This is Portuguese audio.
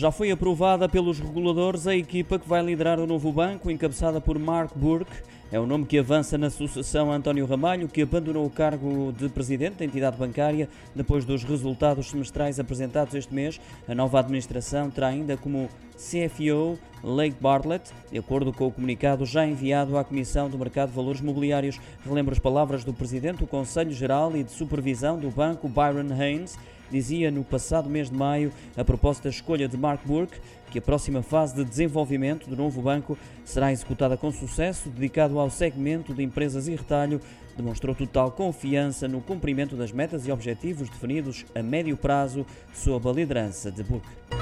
Já foi aprovada pelos reguladores a equipa que vai liderar o novo banco, encabeçada por Mark Burke. É o nome que avança na sucessão a António Ramalho, que abandonou o cargo de presidente da entidade bancária depois dos resultados semestrais apresentados este mês. A nova administração terá ainda como CFO Lake Bartlett, de acordo com o comunicado já enviado à Comissão do Mercado de Valores Mobiliários. Relembro as palavras do presidente do Conselho Geral e de Supervisão do banco, Byron Haynes dizia no passado mês de maio, a proposta de escolha de Mark Burke, que a próxima fase de desenvolvimento do novo banco será executada com sucesso, dedicado ao segmento de empresas e retalho, demonstrou total confiança no cumprimento das metas e objetivos definidos a médio prazo sob a liderança de Burke.